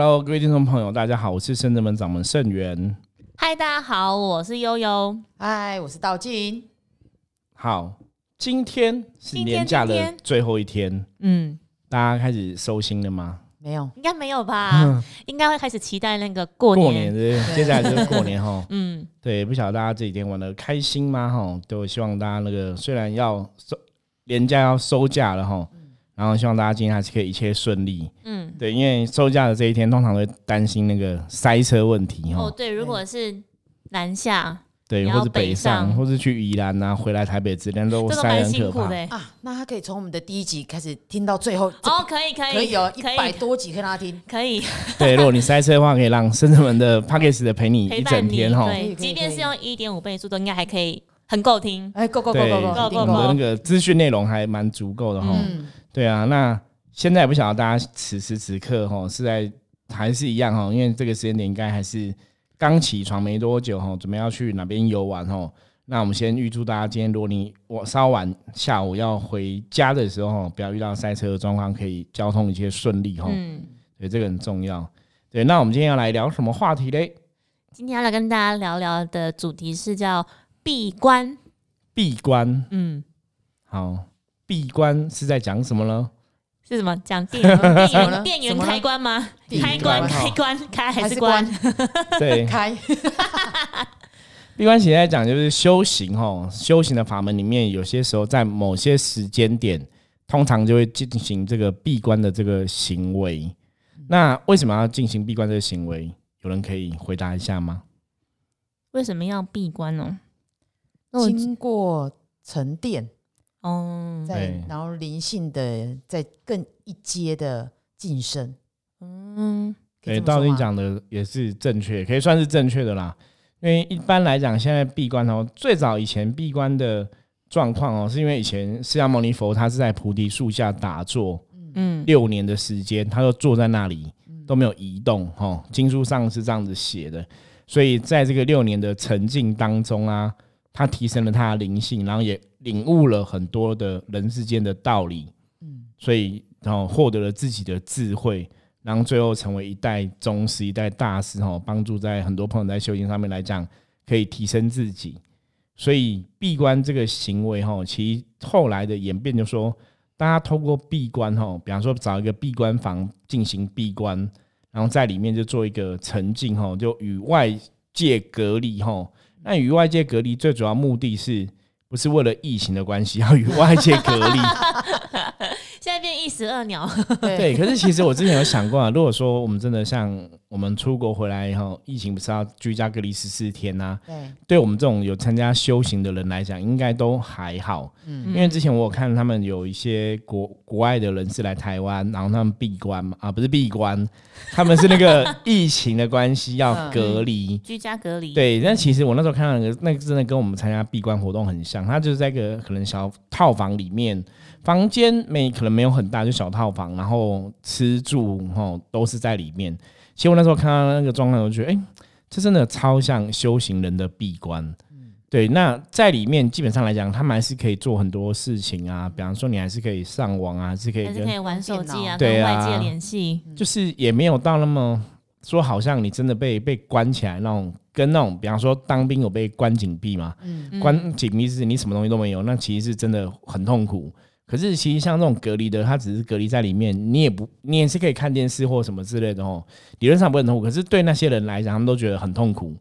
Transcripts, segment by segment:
Hello，各位听众朋友，大家好，我是圣人门掌门圣元。嗨，大家好，我是悠悠。嗨，我是道静。好，今天是年假的今最后一天，嗯，大家开始收心了吗？没有，应该没有吧？应该会开始期待那个过过年。年的，接下来就是过年哈。嗯，对，不晓得大家这几天玩的开心吗？哈，都希望大家那个虽然要收年假要收假了哈，然后希望大家今天还是可以一切顺利。嗯，对，因为收假的这一天，通常会担心那个塞车问题哈。哦，对，如果是南下，对，或者北北上或是去宜兰啊，回来台北之类都这个塞得很可怕。辛苦的欸。啊，那他可以从我们的第一集开始听到最后，哦，可以，可以，可以哦，一可以百多集可以让他听。可以 对，如果你塞车的话，可以让深圳们的 p a c k a g e 的陪你一。整天 哈。对，即便是用一点五倍速，度应该还可以很够听。哎对，Go Go，够够我们的那个资讯内容还蛮足够的哈。嗯，对啊，那现在也不晓得大家此时此刻哈是在还是一样哈，因为这个时间点应该还是刚起床没多久哈，准备要去哪边游玩哈。那我们先预祝大家今天，如果你我稍晚下午要回家的时候，不要遇到塞车的状况，可以交通一切顺利哈。嗯，对，这个很重要。对，那我们今天要来聊什么话题嘞？今天要来跟大家聊聊的主题是叫闭关。闭关。嗯，好，闭关是在讲什么呢？是什么？讲电源 电源开关吗？开关开关开还还是是关关？对，开，闭关其实在讲就是修行哦，修行的法门里面，有些时候在某些时间点，通常就会进行这个闭关的这个行为。那为什么要进行闭关这个行为？有人可以回答一下吗？为什么要闭关呢？经过沉淀，哦，再对然后灵性的再更一阶的晋升。嗯，对，道理讲的也是正确，可以算是正确的啦。因为一般来讲，现在闭关哦，最早以前闭关的状况哦，是因为以前释迦牟尼佛他是在菩提树下打坐，嗯，六年的时间，他就坐在那里都没有移动哈。经书上是这样子写的，所以在这个六年的沉静当中啊，他提升了他的灵性，然后也领悟了很多的人世间的道理，嗯所以然后获得了自己的智慧，然后最后成为一代宗师、一代大师哈，帮助在很多朋友在修行上面来讲，可以提升自己。所以闭关这个行为哈，其实后来的演变就说，大家透过闭关哈，比方说找一个闭关房进行闭关，然后在里面就做一个沉浸哈，就与外界隔离哈。那与外界隔离最主要目的是不是为了疫情的关系要与外界隔离？现在变一石二鸟，对，可是其实我之前有想过啊，如果说我们真的像我们出国回来以后，疫情不是要居家隔离十四天呐、对，对我们这种有参加修行的人来讲，应该都还好。嗯。因为之前我有看他们有一些国国外的人士来台湾，然后他们闭关嘛，啊，不是闭关，他们是那个疫情的关系要隔离。居家隔离，，对，但其实我那时候看到那个，那个真的跟我们参加闭关活动很像，他就是在一个可能小套房里面，房间没可能没有很大，就小套房，然后吃住吼都是在里面。其实我那时候看到那个状况，我就觉得，哎、这真的超像修行人的闭关。对，那在里面基本上来讲，他们还是可以做很多事情啊，比方说你还是可以上网啊，还是可以还是跟可以玩手机啊，对啊跟外界联系。就是也没有到那么说，好像你真的被被关起来那种，跟那种比方说当兵有被关紧闭嘛，嗯关紧闭是你什么东西都没有，那其实是真的很痛苦。可是其实像这种隔离的，它只是隔离在里面，你也不你也是可以看电视或什么之类的哦，理论上不会很痛苦。可是对那些人来讲，他们都觉得很痛苦，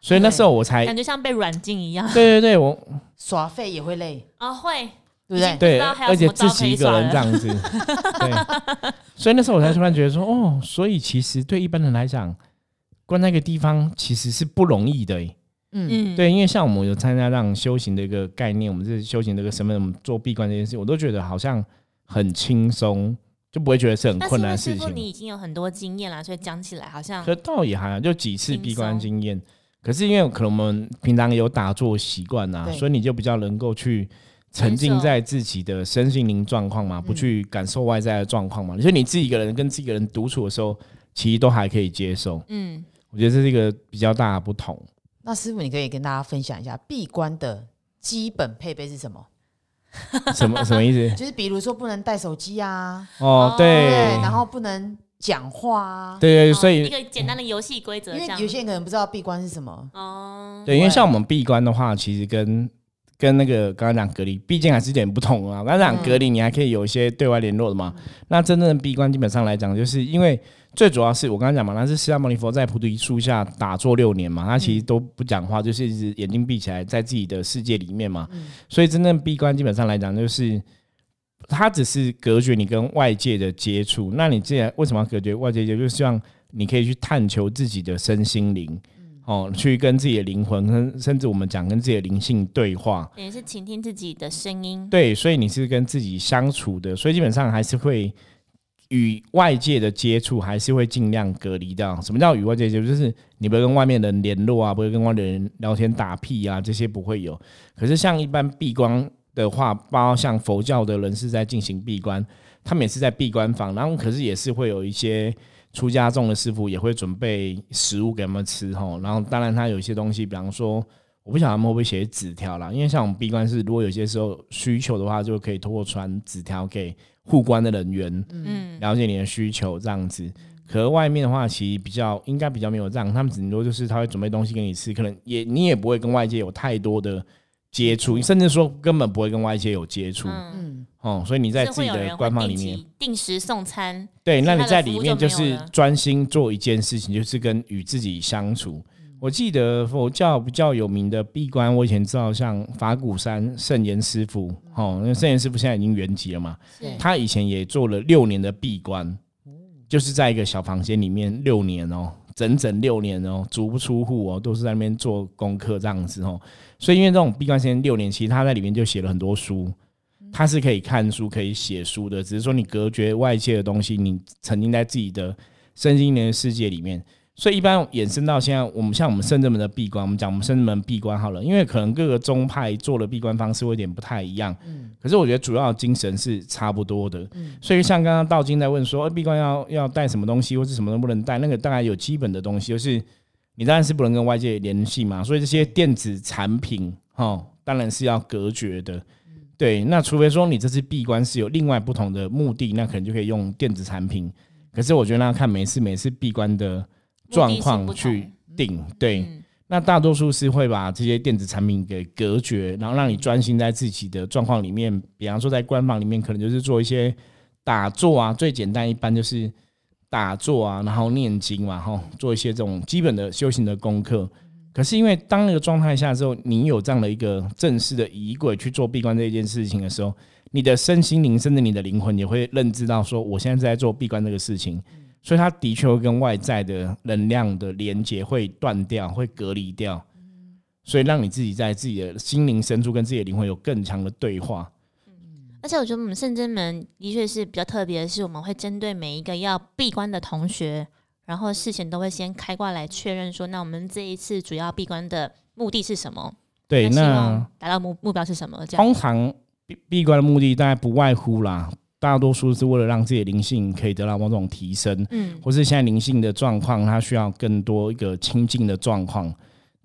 所以那时候我才感觉像被软禁一样。对对对，我耍废也会累，啊，会，对不对？对，而且自己一个人这样子，对，所以那时候我才突然觉得说，哦，所以其实对一般人来讲，关在一个地方其实是不容易的欸。嗯，嗯，对，因为像我们有参加让修行的一个概念，我们是修行的一个身份，我们做闭关这件事，我都觉得好像很轻松，就不会觉得是很困难的事情。你已经有很多经验了，所以讲起来好像可倒也还好，就几次闭关经验。可是因为可能我们平常有打坐习惯啊，所以你就比较能够去沉浸在自己的身心灵状况嘛，不去感受外在的状况嘛。所以你自己一个人跟自己一个人独处的时候，其实都还可以接受。嗯，我觉得这是一个比较大的不同。那师傅，你可以跟大家分享一下闭关的基本配备是什么？什么什么意思？就是比如说不能带手机啊，哦，对，对，然后不能讲话啊。对所以一个简单的游戏规则因为。有些人可能不知道闭关是什么，哦，对，因为像我们闭关的话，其实跟跟那个刚刚讲隔离，毕竟还是有点不同啊。刚刚讲隔离，你还可以有一些对外联络的嘛。那真正的闭关，基本上来讲，就是因为最主要是我刚刚讲嘛，那是释迦牟尼佛在菩提树下打坐六年嘛，他其实都不讲话，就是一直眼睛闭起来，在自己的世界里面嘛。所以真正闭关，基本上来讲，就是他只是隔绝你跟外界的接触。那你既然为什么要隔绝外界接触？就是希望你可以去探求自己的身心灵。哦，去跟自己的灵魂，跟甚至我们讲跟自己的灵性对话，也是倾听自己的声音。对，所以你是跟自己相处的，所以基本上还是会与外界的接触，还是会尽量隔离掉。什么叫与外界接触？就是你不会跟外面的人联络啊，不会跟外面的人聊天打屁啊，这些不会有。可是像一般闭关的话，包括像佛教的人是在进行闭关，他们也是在闭关房，然后可是也是会有一些。出家众的师傅也会准备食物给他们吃吼，然后当然他有一些东西，比方说我不晓得他们会不会写纸条啦，因为像我们闭关是如果有些时候需求的话，就可以通过传纸条给护关的人员，嗯，了解你的需求这样子。可是外面的话，其实比较应该比较没有这样，他们顶多就是他会准备东西给你吃，可能也你也不会跟外界有太多的接触，甚至说根本不会跟外界有接触。嗯，嗯，哦，所以你在自己的官方里面，定定时送餐。对，那你在里面就是专心做一件事情，就是跟与自己相处。我记得佛教比较有名的闭关，我以前知道像法鼓山圣严师傅，哦，那圣严师傅现在已经圆寂了嘛，他以前也做了六年的闭关，就是在一个小房间里面六年哦，整整六年哦，足不出户哦，都是在那边做功课这样子哦。所以因为这种闭关时间六年，其实他在里面就写了很多书，他是可以看书、可以写书的，只是说你隔绝外界的东西，你沉浸在自己的身心灵的世界里面。所以一般衍生到现在，我们像我们深圳门的闭关，我们讲我们深圳门闭关好了，因为可能各个宗派做的闭关方式会有点不太一样，可是我觉得主要的精神是差不多的。所以像刚刚道金在问说，呃闭关要要带什么东西，或是什么都不能带，那个大概有基本的东西，就是你当然是不能跟外界联系嘛，所以这些电子产品，哈，当然是要隔绝的。对，那除非说你这次闭关是有另外不同的目的，那可能就可以用电子产品。可是我觉得那要看每次每次闭关的状况去定。对，嗯那大多数是会把这些电子产品给隔绝，然后让你专心在自己的状况里面。比方说在官方里面，可能就是做一些打坐啊，最简单一般就是打坐啊，然后念经嘛，哈，做一些这种基本的修行的功课。可是因为当那个状态下之后，你有这样的一个正式的仪轨去做闭关这一件事情的时候，你的身心灵甚至你的灵魂也会认知到说，我现在是在做闭关这个事情，所以它的确会跟外在的能量的连接会断掉，会隔离掉，所以让你自己在自己的心灵深处跟自己的灵魂有更强的对话。而且我觉得我们圣真门的确是比较特别的是，我们会针对每一个要闭关的同学，然后事前都会先开挂来确认说，那我们这一次主要闭关的目的是什么？对，那达到目目标是什么？这样通常闭闭关的目的大概不外乎啦，大多数是为了让自己的灵性可以得到某种提升，嗯，或是现在灵性的状况，它需要更多一个清净的状况。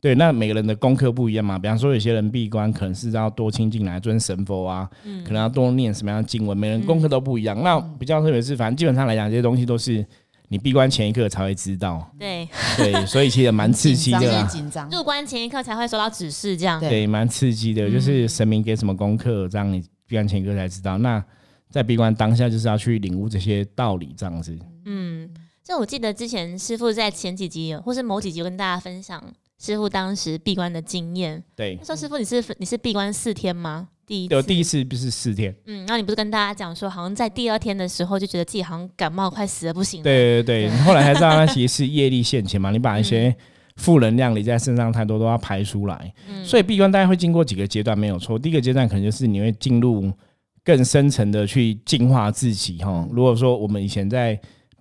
对，那每个人的功课不一样嘛。比方说，有些人闭关可能是要多亲近来尊神佛啊，嗯可能要多念什么样的经文，每人功课都不一样。那比较特别是，反正基本上来讲，这些东西都是你闭关前一刻才会知道。对，对，所以其实蛮刺激的啦紧张。入关前一刻才会收到指示，这样对对，蛮刺激的，嗯就是神明给什么功课，这样你闭关前一刻才知道。那在闭关当下，就是要去领悟这些道理，这样子。嗯，就我记得之前师傅在前几集或是某几集有跟大家分享师傅当时闭关的经验。对那，时候师傅你是你是闭关四天吗？第一次有第一次不是四天，嗯，然后你不是跟大家讲说，好像在第二天的时候就觉得自己好像感冒快死了不行了。对对对，后来才知道那其实是业力现前嘛，你把一些负能量你在身上太多都要排出来，嗯所以闭关大概会经过几个阶段，没有错。第一个阶段可能就是你会进入更深层的去净化自己哈。如果说我们以前在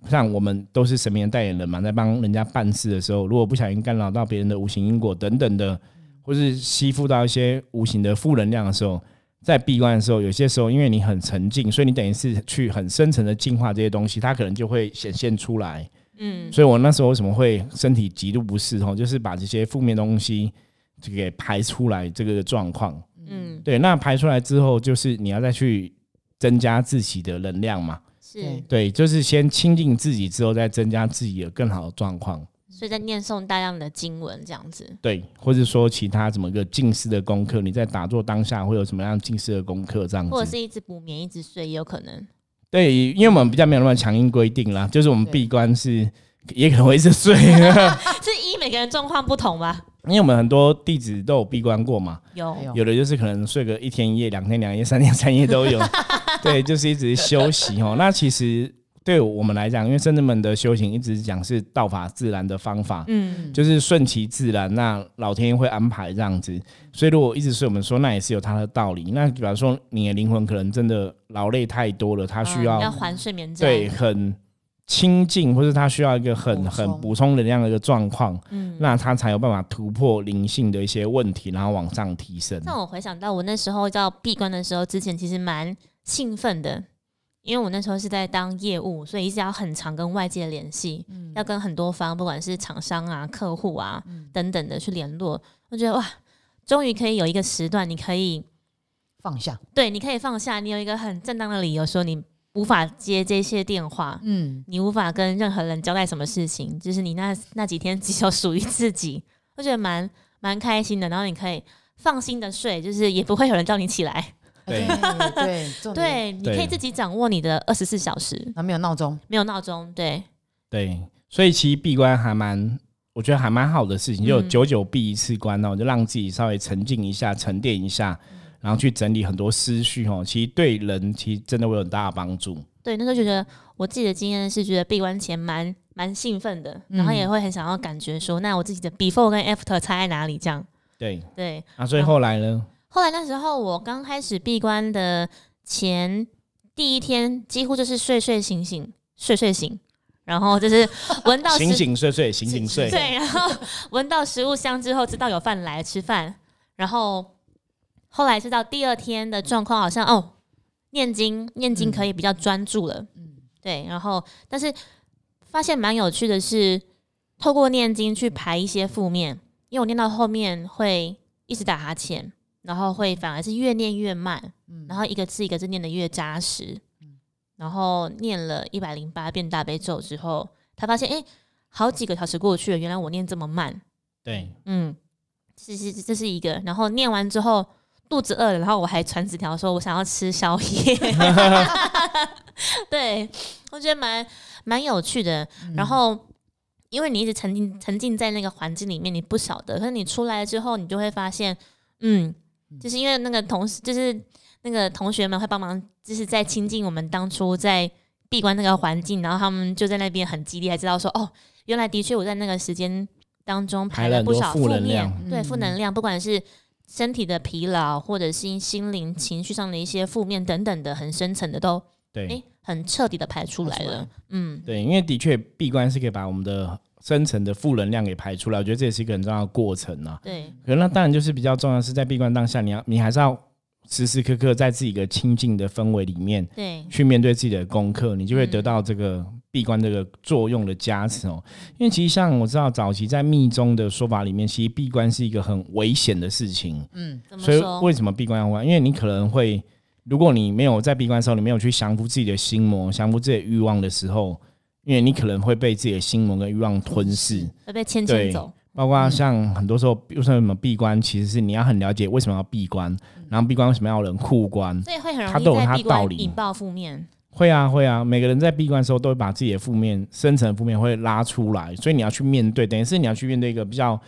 像我们都是神明的代言人嘛，在帮人家办事的时候，如果不小心干扰到别人的无形因果等等的，或是吸附到一些无形的负能量的时候，在闭关的时候，有些时候因为你很沉静，所以你等于是去很深层的净化这些东西，它可能就会显现出来。嗯所以我那时候为什么会身体极度不适哦，就是把这些负面东西就给排出来这个状况。嗯对，那排出来之后，就是你要再去增加自己的能量嘛。是，对，就是先清净自己之后，再增加自己的更好的状况。所以在念诵大量的经文这样子。对，或者说其他怎么个近视的功课，你在打坐当下会有什么样近视的功课这样子？或者是一直补眠一直睡也有可能。对，因为我们比较没有那么强硬规定啦，就是我们对闭关是也可能会一直睡，是依每个人状况不同吧？因为我们很多弟子都有闭关过嘛，有有有的就是可能睡个一天一夜、两天两夜、三天三夜都有，对，就是一直休息哦。那其实对我们来讲，因为圣人们的修行一直讲是道法自然的方法，嗯，就是顺其自然，那老天爷会安排这样子。所以如果一直睡，我们说那也是有它的道理。那比方说你的灵魂可能真的劳累太多了，它需嗯要、要还睡眠债。对很清静，或是他需要一个很很补充能量的一个状况，嗯。那他才有办法突破灵性的一些问题，然后往上提升。让我回想到我那时候要闭关的时候，之前其实蛮兴奋的，因为我那时候是在当业务，所以一直要很常跟外界联系，要跟很多方，不管是厂商啊、客户啊、等等的去联络。我觉得哇，终于可以有一个时段，你可以放下，对，你可以放下，你有一个很正当的理由说你无法接这些电话，嗯，你无法跟任何人交代什么事情，就是你那那几天只有属于自己，我觉得蛮蛮开心的。然后你可以放心的睡，就是也不会有人叫你起来，对。你可以自己掌握你的二十四小时，然后没有闹钟，没有闹钟，对，对，所以其实闭关还蛮，我觉得还蛮好的事情，就嗯。久久闭一次关哦，就让自己稍微沉静一下、沉淀一下，然后去整理很多思绪哦。其实对人其实真的会有很大的帮助。对，那时候觉得我自己的经验是觉得闭关前蛮蛮兴奋的，然后也会很想要感觉说，那我自己的 before 跟 after 差在哪里？这样，对对。啊，所以后来呢，后来那时候我刚开始闭关的前第一天，几乎就是睡睡醒醒，睡睡醒，然后就是 闻到醒醒睡睡，醒醒睡，对，然后闻到食物香之后，知道有饭来吃饭，然后后来是到第二天的状况好像哦，念经念经可以比较专注了，嗯，对，然后但是发现蛮有趣的是，透过念经去排一些负面，因为我念到后面会一直打哈欠，然后会反而是越念越慢，嗯。然后一个字一个字念得越扎实，嗯。然后念了一百零八遍大悲咒之后，他发现哎。诶好几个小时过去了，原来我念这么慢，对。嗯，是是这是一个。然后念完之后肚子饿了，然后我还传纸条说我想要吃宵夜，对我觉得蛮蛮有趣的。然后因为你一直沉浸沉浸在那个环境里面，你不晓得，可是你出来之后，你就会发现，嗯，就是因为那个同事，就是那个同学们会帮忙，就是在亲近我们当初在闭关那个环境，然后他们就在那边很激烈，还知道说，哦，原来的确我在那个时间当中排排了不少负能面量，对负能量，不管是身体的疲劳，或者是心灵情绪上的一些负面等等的，很深层的都对。诶很彻底的排出来了，嗯，对，因为的确闭关是可以把我们的深层的负能量给排出来，我觉得这也是一个很重要的过程啊。对，可那当然就是比较重要的是在闭关当下，你要你还是要时时刻刻在自己一个清静的氛围里面对，去面对自己的功课，你就会得到这个闭关这个作用的加持哦。因为其实像我知道早期在密宗的说法里面，其实闭关是一个很危险的事情。嗯所以怎么说？为什么闭关要关？因为你可能会，如果你没有在闭关的时候，你没有去降服自己的心魔、降服自己的欲望的时候，因为你可能会被自己的心魔跟欲望吞噬。会被牵对牵走，包括像很多时候，比如说什么闭关，其实是你要很了解为什么要闭关，然后闭关为什么要人护关。所以会很容它都有易引爆负面，会啊会啊，每个人在闭关的时候都会把自己的负面、深层负面会拉出来，所以你要去面对，等于是你要去面对一个比较，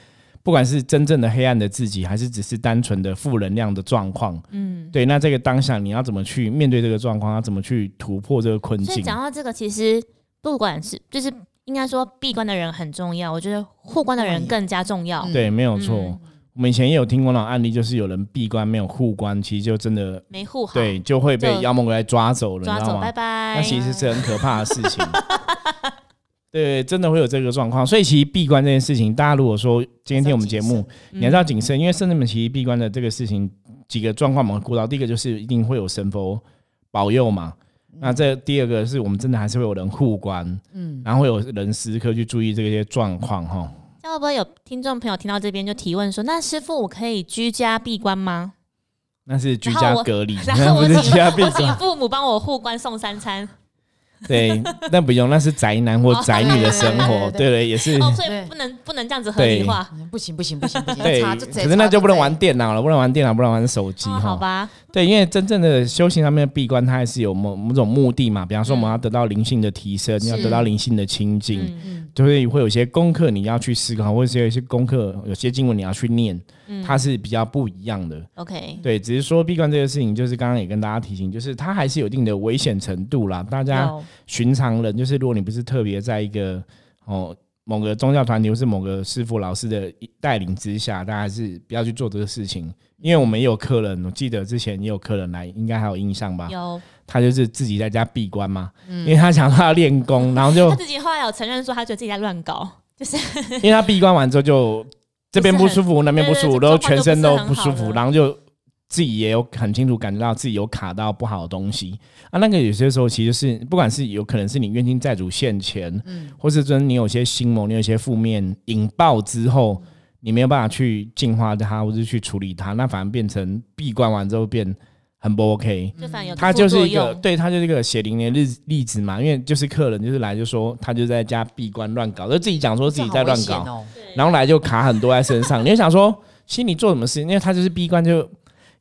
不管是真正的黑暗的自己，还是只是单纯的负能量的状况。嗯。对，那这个当下你要怎么去面对这个状况？要怎么去突破这个困所以境？讲到这个，其实不管是就是应该说闭关的人很重要，我觉得护关的人更加重要。嗯对，没有错。嗯我们以前也有听过那种案例，就是有人闭关没有护关，其实就真的没护好，对，就会被妖魔鬼怪抓走了，抓走，你知道吗拜？拜。那其实是很可怕的事情。对，真的会有这个状况，所以其实闭关这件事情，大家如果说今天听我们节目，嗯你还是要谨慎，因为圣人们其实闭关的这个事情，几个状况我们会顾到。第一个就是一定会有神佛保佑嘛，那这第二个是我们真的还是会有人护关，嗯，然后会有人时刻去注意这些状况哈。会不会有听众朋友听到这边就提问说：“那师傅，我可以居家闭关吗？那是居家隔离，然后我 不是居家闭请我请关。父母帮我护关送三餐。对，那不用，那是宅男或宅女的生活，对对对对对对，也是。哦，所以不能不能这样子合理化。嗯不行不行不行不行，对，可是那就不能玩电脑了，不能玩电脑，不能玩手机。好吧，对，因为真正的修行上面的闭关，它还是有某某种目的嘛。比方说，我们要得到灵性的提升，是要得到灵性的清净，就会会有一些功课你要去思考，或者是有一些功课，有些经文你要去念，嗯它是比较不一样的。，OK，对，只是说闭关这个事情，就是刚刚也跟大家提醒，就是它还是有一定的危险程度啦。大家寻常人，就是如果你不是特别在一个哦某个宗教团体或是某个师傅老师的带领之下，大家还是不要去做这个事情。因为我们也有客人，我记得之前也有客人来，应该还有印象吧？有，他就是自己在家闭关嘛，因为他想他要练功，然后就他自己后来有承认说，他觉得自己在乱搞，就是因为他闭关完之后就这边不舒服，那边不舒服，然后全身都不舒服，然后就自己也有很清楚感觉到自己有卡到不好的东西啊。那个有些时候其实是不管是有可能是你冤亲债主现前，嗯或是真你有些心魔，你有些负面引爆之后，你没有办法去净化它，或是去处理它，那反而变成闭关完之后变很不 OK。他就是一个，对他就是一个血淋淋的例例子嘛，因为就是客人就是来就说他就在家闭关乱搞，就自己讲说自己在乱搞，然后来就卡很多在身上。你就想说，心里做什么事？因为他就是闭关就，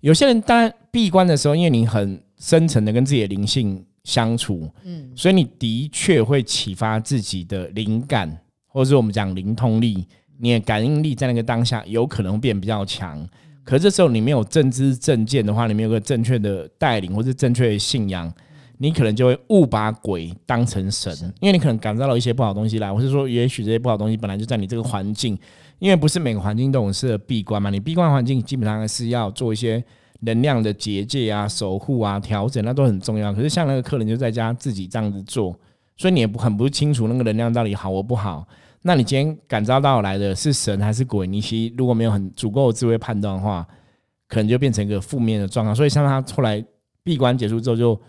有些人当然闭关的时候，因为你很深层的跟自己的灵性相处，嗯所以你的确会启发自己的灵感，或者是我们讲灵通力，你的感应力在那个当下有可能变比较强。可是这时候你没有正知正见的话，你没有个正确的带领或是正确的信仰，你可能就会误把鬼当成神，因为你可能感召到一些不好的东西来，或是说也许这些不好的东西本来就在你这个环境，因为不是每个环境都有适合闭关嘛，你闭关环境基本上是要做一些能量的结界啊、守护啊、调整，那都很重要。可是像那个客人就在家自己这样子做，所以你也不很不清楚那个能量到底好或不好。那你今天感召到来的是神还是鬼？你其实如果没有很足够的智慧判断的话，可能就变成一个负面的状况。所以像他后来闭关结束之后，就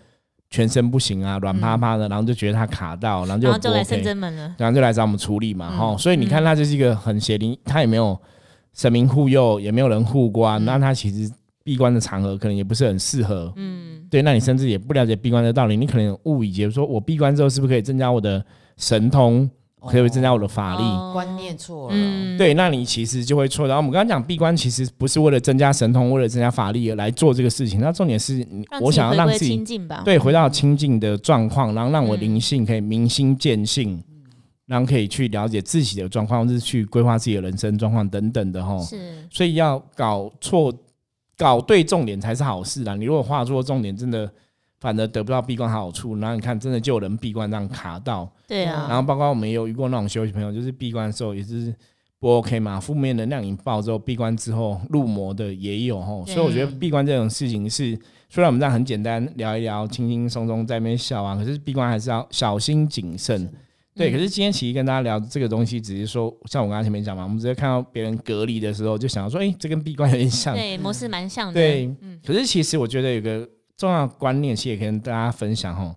全身不行啊，软趴趴的，然后就觉得他卡到，然后就对然后就来 OK 深圳门了。然后就来找我们处理嘛，嗯。哈、所以你看，他就是一个很邪灵，他也没有神明护佑，也没有人护关，那他其实闭关的场合可能也不是很适合，嗯，对，那你甚至也不了解闭关的道理，你可能误以为说我闭关之后是不是可以增加我的神通，可以增加我的法力？哦观念错了，嗯，对，那你其实就会错。然后我们刚刚讲闭关，其实不是为了增加神通，为了增加法力而来做这个事情。那重点是你我想要让自己。对，回到清净的状况，然后让我嗯灵性可以明心见性，然后可以去了解自己的状况，或是去规划自己的人生状况等等的哈。是，所以要搞错、搞对重点才是好事啦。你如果画错重点，真的反而得不到闭关好处。然后你看，真的就有人闭关这样卡到，对啊。然后包括我们也有遇过那种休息朋友，就是闭关的时候也是。不 OK 嘛？负面能量引爆之后，闭关之后入魔的也有吼，所以我觉得闭关这种事情是，虽然我们这样很简单聊一聊，轻轻松松在那边笑啊，可是闭关还是要小心谨慎。对，可是今天其实跟大家聊这个东西，只是说，像我刚才前面讲嘛，我们直接看到别人隔离的时候，就想要说，哎、这跟闭关有点像。对，模式蛮像的。对嗯，可是其实我觉得有个重要观念，其实也可以跟大家分享哦。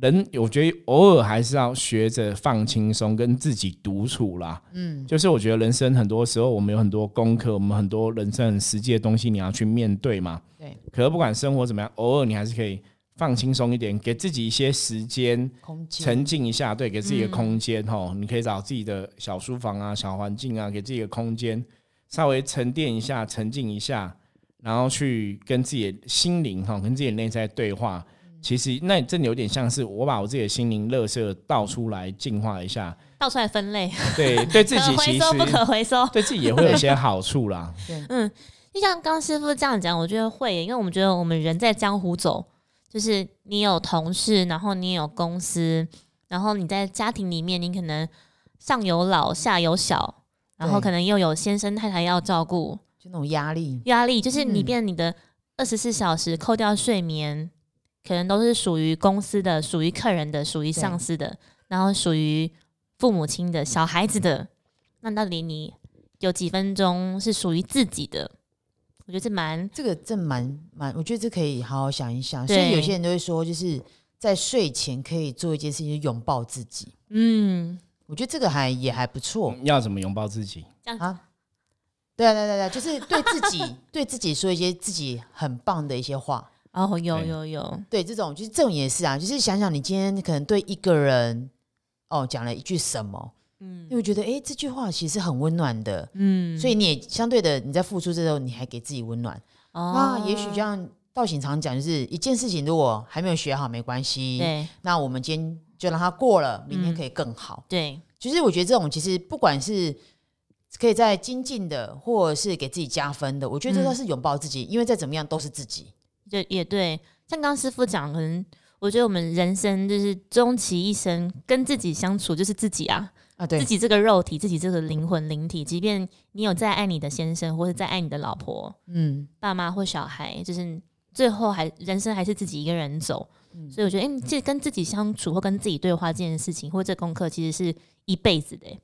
人我觉得偶尔还是要学着放轻松，跟自己独处啦。嗯，就是我觉得人生很多时候，我们有很多功课，我们很多人生很实际的东西，你要去面对嘛。对，可是不管生活怎么样，偶尔你还是可以放轻松一点，给自己一些时间沉静一下，对，给自己的嗯空间吼、你可以找自己的小书房啊、小环境啊，给自己的空间，稍微沉淀一下、沉静一下，然后去跟自己的心灵哈、跟自己的内在对话。其实那真的有点像是我把我自己的心灵垃圾倒出来净化一下，倒出来分类，对，对自己 其收不可回收。对自己也会有一些好处啦。嗯，就像刚师傅这样讲，我觉得会，因为我们觉得我们人在江湖走，就是你有同事，然后你也有公司，然后你在家庭里面，你可能上有老下有小，然后可能又有先生太太要照顾，就那种压力，压力就是你嗯变你的二十四小时扣掉睡眠，可能都是属于公司的、属于客人的、属于上司的，然后属于父母亲的、小孩子的。那到底你有几分钟是属于自己的？我觉得这蛮这个这蛮蛮，我觉得这可以好好想一想。所以有些人都会说，就是在睡前可以做一件事情，拥抱自己。嗯，我觉得这个还也还不错要怎么拥抱自己？这样啊。对啊，对啊对啊对啊，就是对自己对自己说一些自己很棒的一些话。哦，有对。有有，对，这种就是这种也是啊，就是想想你今天可能对一个人哦讲了一句什么，嗯。你会觉得哎这句话其实很温暖的，嗯，所以你也相对的你在付出这时候，你还给自己温暖。哦。那也许就像道行常讲，就是一件事情如果还没有学好没关系，对那我们今天就让它过了，明天嗯。可以更好。对，其实我觉得这种其实不管是可以在精进的，或者是给自己加分的，我觉得这是拥抱自己，因为再怎么样都是自己。对也对，像刚刚师傅讲，可能我觉得我们人生就是终其一生跟自己相处，就是自己啊，啊，对。自，己这个肉体，自己这个灵魂灵体，即便你有再爱你的先生，或者再爱你的老婆、嗯，爸妈或小孩，就是最后还人生还是自己一个人走。嗯。所以我觉得，哎、这跟自己相处或跟自己对话这件事情，或者这功课，其实是一辈子的、欸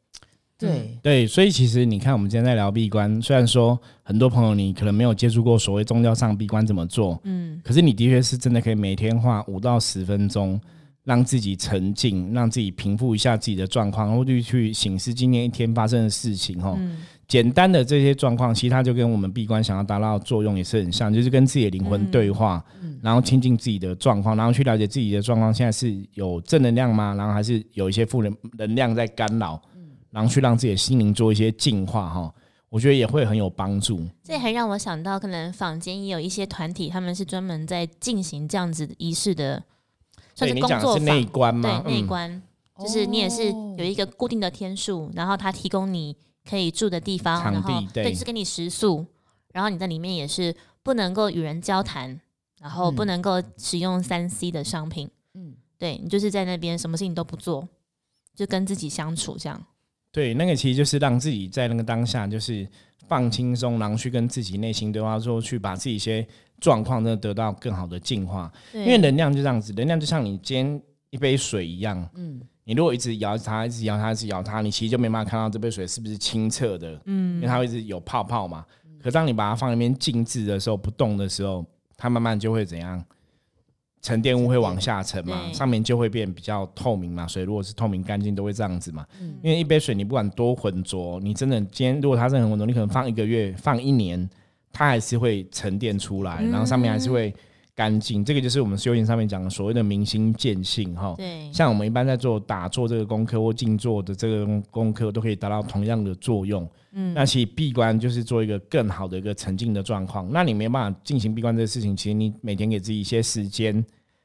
对，对，所以其实你看，我们今天在聊闭关，虽然说很多朋友你可能没有接触过所谓宗教上闭关怎么做，嗯，可是你的确是真的可以每天花五到十分钟，让自己沉静，让自己平复一下自己的状况，然后就去醒思今天一天发生的事情哈。嗯简单的这些状况，其实它就跟我们闭关想要达到的作用也是很像，就是跟自己的灵魂对话，然后亲近自己的状况，然后去了解自己的状况现在是有正能量吗？然后还是有一些负能能量在干扰，然后去让自己的心灵做一些净化哈。我觉得也会很有帮助。这还让我想到，可能坊间也有一些团体，他们是专门在进行这样子仪式的，算是工作讲的是内坊，观吗？对内嗯观，就是你也是哦有一个固定的天数，然后他提供你可以住的地方，场然后对就，是给你食宿，然后你在里面也是不能够与人交谈，然后不嗯能够使用三 C 的商品，嗯，对你就是在那边什么事情都不做，就跟自己相处这样。对，那个其实就是让自己在那个当下就是放轻松，然后去跟自己内心对话，之后去把自己一些状况呢得到更好的净化。因为能量就这样子，能量就像你煎一杯水一样，嗯，你如果一直摇它，一直摇它，一直摇它，你其实就没办法看到这杯水是不是清澈的，嗯因嗯为它会一直有泡泡嘛。可当你把它放在那边静置的时候，不动的时候，它慢慢就会怎样？沉淀物会往下沉嘛，上面就会变比较透明嘛。水如果是透明干净，都会这样子嘛。嗯因为一杯水，你不管多浑浊，你真的今天如果它真的很浑浊，你可能放一个月、放一年，它还是会沉淀出来，然后上面还是会干净。这个就是我们修行上面讲的所谓的明心见性哈。对，像我们一般在做打坐这个功课或静坐的这个功课，都可以达到同样的作用。嗯那其实闭关就是做一个更好的一个沉静的状况。那你没办法进行闭关这个事情，其实你每天给自己一些时间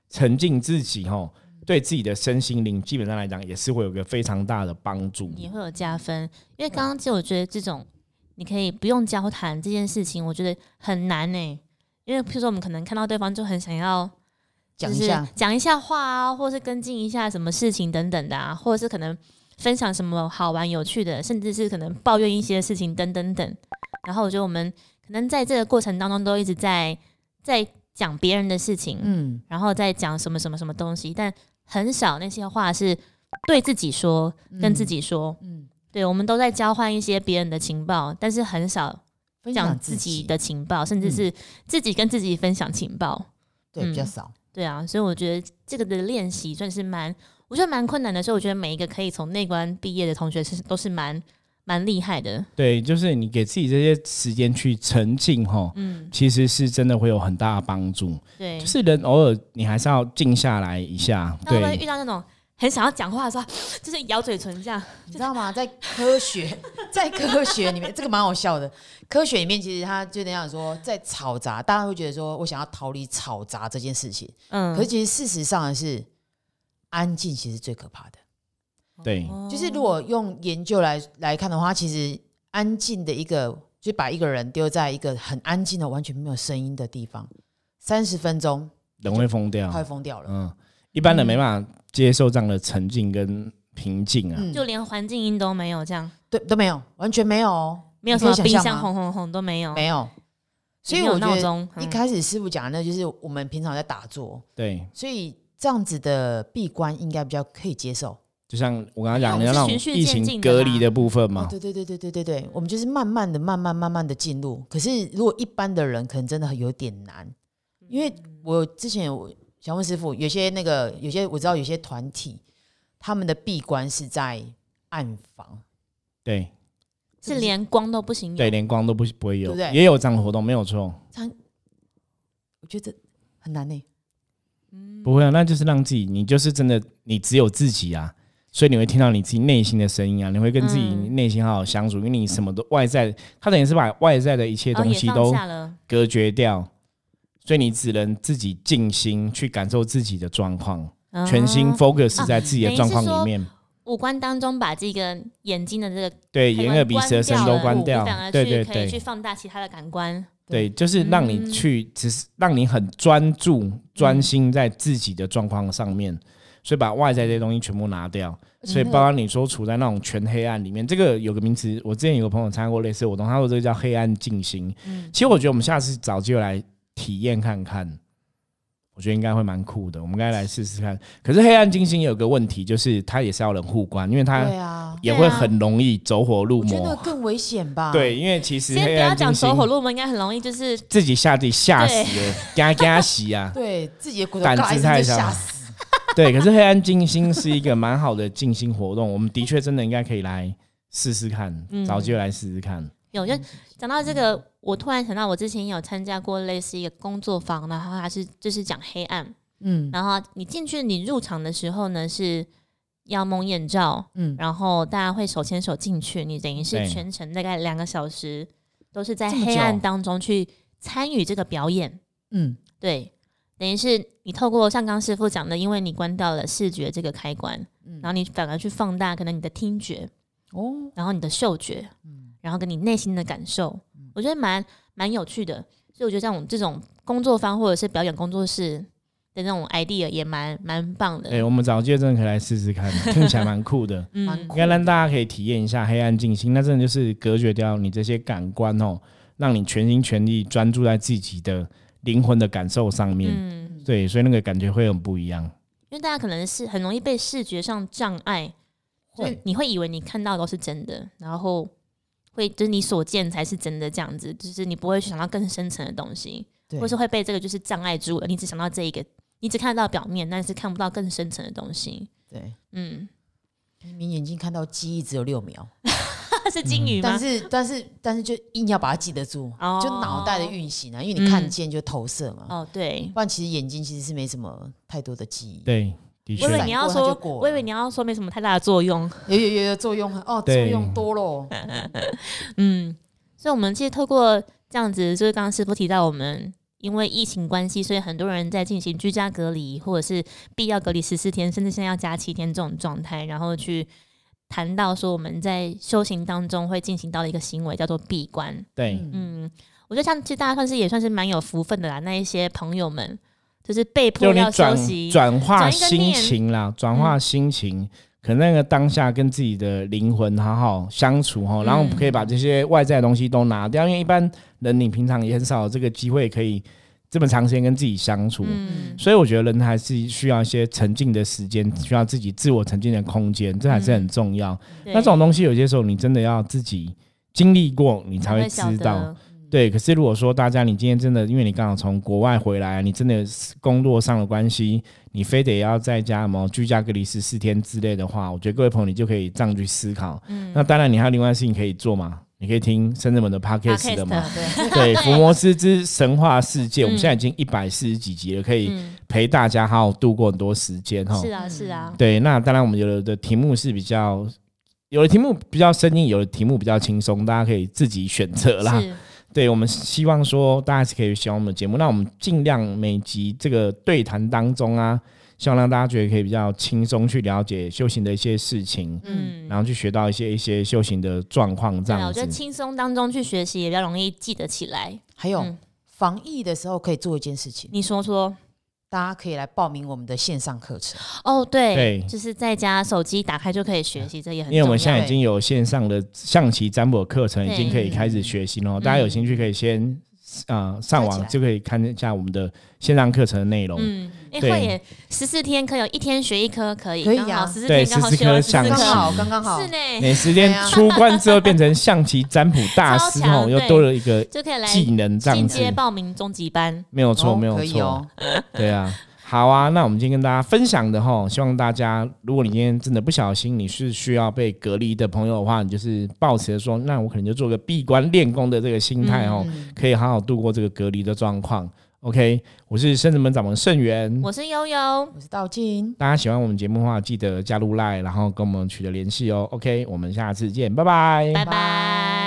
沉浸自己，哈，对自己的身心灵基本上来讲也是会有个非常大的帮助。也会有加分。因为刚刚其实我觉得这种你可以不用交谈这件事情，我觉得很难呢、因为譬如说我们可能看到对方就很想要就是讲一下，讲一下话啊，或是跟进一下什么事情等等的啊，或者是可能分享什么好玩有趣的，甚至是可能抱怨一些事情等等等。然后我觉得我们可能在这个过程当中都一直在在讲别人的事情，嗯，然后再讲什么什么什么东西，但很少那些话是对自己说，跟自己说。嗯，对，我们都在交换一些别人的情报，但是很少分享自自己的情报，甚至嗯是自己跟自己分享情报。对比较嗯少，对啊，所以我觉得这个的练习算是蛮，我觉得蛮困难的。所以我觉得每一个可以从内观毕业的同学是都是蛮蛮厉害的。对，就是你给自己这些时间去沉浸，哈，嗯，其实是真的会有很大的帮助。对就。是人偶尔你还是要静下来一下，对遇到那种很想要讲话的时候，就是咬嘴唇这样？你知道吗？在科学，在科学里面，这个蛮好笑的。科学里面其实它就那样说，在吵杂，大家会觉得说我想要逃离吵杂这件事情，嗯，可是其实事实上的是，安静其实最可怕的。对哦就是如果用研究来来看的话，其实安静的一个，就把一个人丢在一个很安静的、完全没有声音的地方，三十分钟人会疯掉他。会疯掉了。嗯，一般人没办法接受这样的沉静跟平静啊。嗯，就连环境音都没有，这样。对都没有，完全没有哦，没有什么冰箱可以想象吗？轰轰轰都没有，没有。所以也没有我觉得一开始师傅讲的，那就是我们平常在打坐，对，所以这样子的闭关应该比较可以接受。就像我刚刚讲的是那种疫情隔离的部分哦嘛，，对对对对对对对，我们就是慢慢的、慢慢、慢慢的进入。可是如果一般的人，可能真的有点难，因为我之前有想问师傅，有些那个有些我知道有些团体，他们的闭关是在暗房，对。是连光都不行有。对，连光都不不会有，对不对？也有这样的活动，没有错。我觉得很难呢。不会啊，那就是让自己，你就是真的，你只有自己啊，所以你会听到你自己内心的声音啊，你会跟自己嗯。内心好好相处，因为你什么都外在，他等于是把外在的一切东西都下了，隔绝掉，所以你只能自己静心去感受自己的状况，全心嗯 focus 在自己的状况里面。五官当中把这个眼睛的这个对，眼耳鼻舌身都关掉你反而，对对去可以去放大其他的感官。对，就是让你嗯去，只是让你很专注、专心在自己的状况上面，所以把外在这些东西全部拿掉。所以，包括你说处在那种全黑暗里面，这个有个名词，我之前有个朋友参加过类似活动，他说这个叫黑暗静心。嗯其实我觉得我们下次找机会来体验看看，我觉得应该会蛮酷的，我们应该来试试看。可是黑暗金星有个问题，就是它也是要人互关，因为它啊，也会很容易走火入魔觉得。更危险吧。对，因为其实黑先不要暗静心讲走火入魔，应该很容易就是自己吓自己吓死了，嘎嘎洗啊！对自己的骨头胆子太小吓死。对，可是黑暗静心是一个蛮好的静心活动，我们的确真的应该可以来试试看，嗯找机会来试试看。有就讲到这个，我突然想到，我之前有参加过类似一个工作坊，然后它是就是讲黑暗，嗯。然后你进去你入场的时候呢是要蒙眼罩，嗯，然后大家会手牵手进去，你等于是全程大概两个小时都是在黑暗久。当中去参与这个表演，嗯。对，等于是你透过像刚师傅讲的，因为你关掉了视觉这个开关，嗯。然后你反而去放大可能你的听觉，哦，然后你的嗅觉，然后跟你内心的感受，我觉得蛮蛮有趣的。所以我觉得像我们这种工作坊或者是表演工作室的那种 idea 也蛮蛮棒的。对，我们找机会真的可以来试试看，听起来蛮酷的。应该让大家可以体验一下黑暗静心，那真的就是隔绝掉你这些感官哦，让你全心全意专注在自己的灵魂的感受上面。嗯，对，所以那个感觉会很不一样。因为大家可能是很容易被视觉上障碍，就是会你会以为你看到都是真的，然后会就是你所见才是真的这样子，就是你不会去想到更深层的东西，或是会被这个就是障碍住了，你只想到这一个，你只看得到表面，但是看不到更深层的东西。对，嗯，明明眼睛看到记忆只有六秒，是金鱼吗但？是但是但是就硬要把它记得住，哦就脑袋的运行啊，因为你看见就投射嘛，哦，对，不然其实眼睛其实是没什么太多的记忆，对，的确我以为你要说，我以为你要说没什么太大的作用。有有有有作用哦，作对用多咯。嗯，所以我们其实透过这样子，就是刚刚师傅提到，我们因为疫情关系，所以很多人在进行居家隔离，或者是必要隔离十四天，甚至现在要加七天这种状态，然后去谈到说我们在修行当中会进行到的一个行为叫做闭关。对，嗯嗯，我觉得像其实大家算是也算是蛮有福分的啦，那一些朋友们就是被迫要转息，转化心情啦，转化心情，可能那个当下跟自己的灵魂好好相处哈，然后嗯可以把这些外在的东西都拿掉，因为一般人你平常也很少有这个机会可以这么长时间跟自己相处。嗯，所以我觉得人还是需要一些沉浸的时间，需要自己自我沉浸的空间，这还是很重要。对那这种东西有些时候你真的要自己经历过，你才会知道。得对，可是如果说大家你今天真的，因为你刚好从国外回来，你真的是工作上的关系，你非得要在家什么居家隔离十四天之类的话，我觉得各位朋友你就可以这样去思考。嗯那当然，你还有另外的事情可以做嘛，你可以听深圳门的 podcast 的嘛。对，对，福摩斯之神话世界，我们嗯现在已经一百四十几集了，可以嗯，陪大家好好度过很多时间哈。是啊，是啊，对，那当然我们有的题目是比较，有的题目比较生硬，有的题目比较轻松，大家可以自己选择啦。是，对，我们希望说大家是可以喜欢我们的节目，那我们尽量每集这个对谈当中啊，希望让大家觉得可以比较轻松去了解修行的一些事情，嗯，然后去学到一些一些修行的状况这对啊，样我觉得。轻松当中去学习也比较容易记得起来。还有嗯防疫的时候可以做一件事情，你说说大家可以来报名我们的线上课程。哦，对，对就是在家手机打开就可以学习，这也很重要。因为我们现在已经有线上的象棋占卜课程，已经可以开始学习了。大家有兴趣可以先啊、呃上网就可以看一下我们的线上课程的内容。嗯，哎，对。会耶，十四天可以有一天学一科，可以，可以啊。刚好十四对天刚好学十四科象棋。刚刚刚好。是，呢，每时间出关之后变成象棋占卜大师哦，又多了一个就可以来技能这样子。进阶。报名终极班。没有错，哦没有错。对啊。好啊，那我们今天跟大家分享的哈，希望大家，如果你今天真的不小心你是需要被隔离的朋友的话，你就是抱持着说，那我可能就做个闭关练功的这个心态哦，嗯可以好好度过这个隔离的状况。OK，我是圣子门掌门盛元，我是悠悠，我是道静，大家喜欢我们节目的话，记得加入 Line，然后跟我们取得联系哦。OK，我们下次见，拜拜，拜拜。